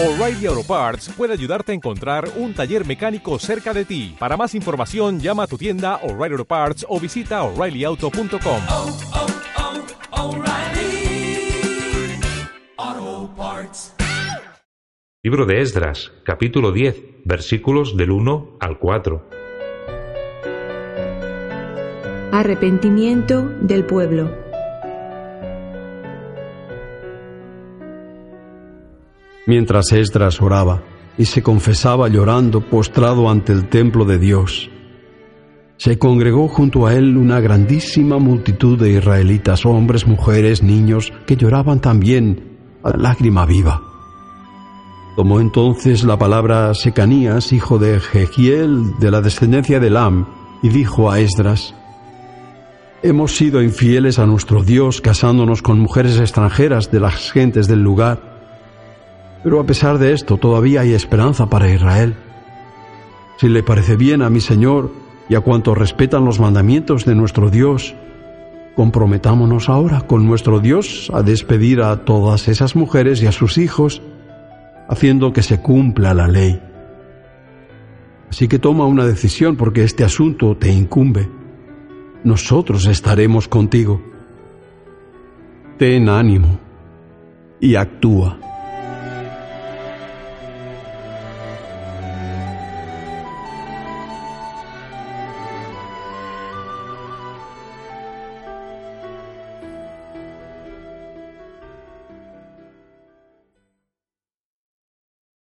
O'Reilly Auto Parts puede ayudarte a encontrar un taller mecánico cerca de ti. Para más información, llama a tu tienda O'Reilly Auto Parts o visita oreillyauto.com. oh, oh, Parts. Libro de Esdras, capítulo 10, versículos del 1 al 4. Arrepentimiento del pueblo. Mientras Esdras oraba y se confesaba llorando postrado ante el templo de Dios, se congregó junto a él una grandísima multitud de israelitas, hombres, mujeres, niños, que lloraban también a lágrima viva. Tomó entonces la palabra Secanías, hijo de Jehiel, de la descendencia de Lam, y dijo a Esdras, Hemos sido infieles a nuestro Dios casándonos con mujeres extranjeras de las gentes del lugar, pero a pesar de esto todavía hay esperanza para Israel. Si le parece bien a mi Señor y a cuantos respetan los mandamientos de nuestro Dios, comprometámonos ahora con nuestro Dios a despedir a todas esas mujeres y a sus hijos, haciendo que se cumpla la ley. Así que toma una decisión porque este asunto te incumbe. Nosotros estaremos contigo. Ten ánimo y actúa.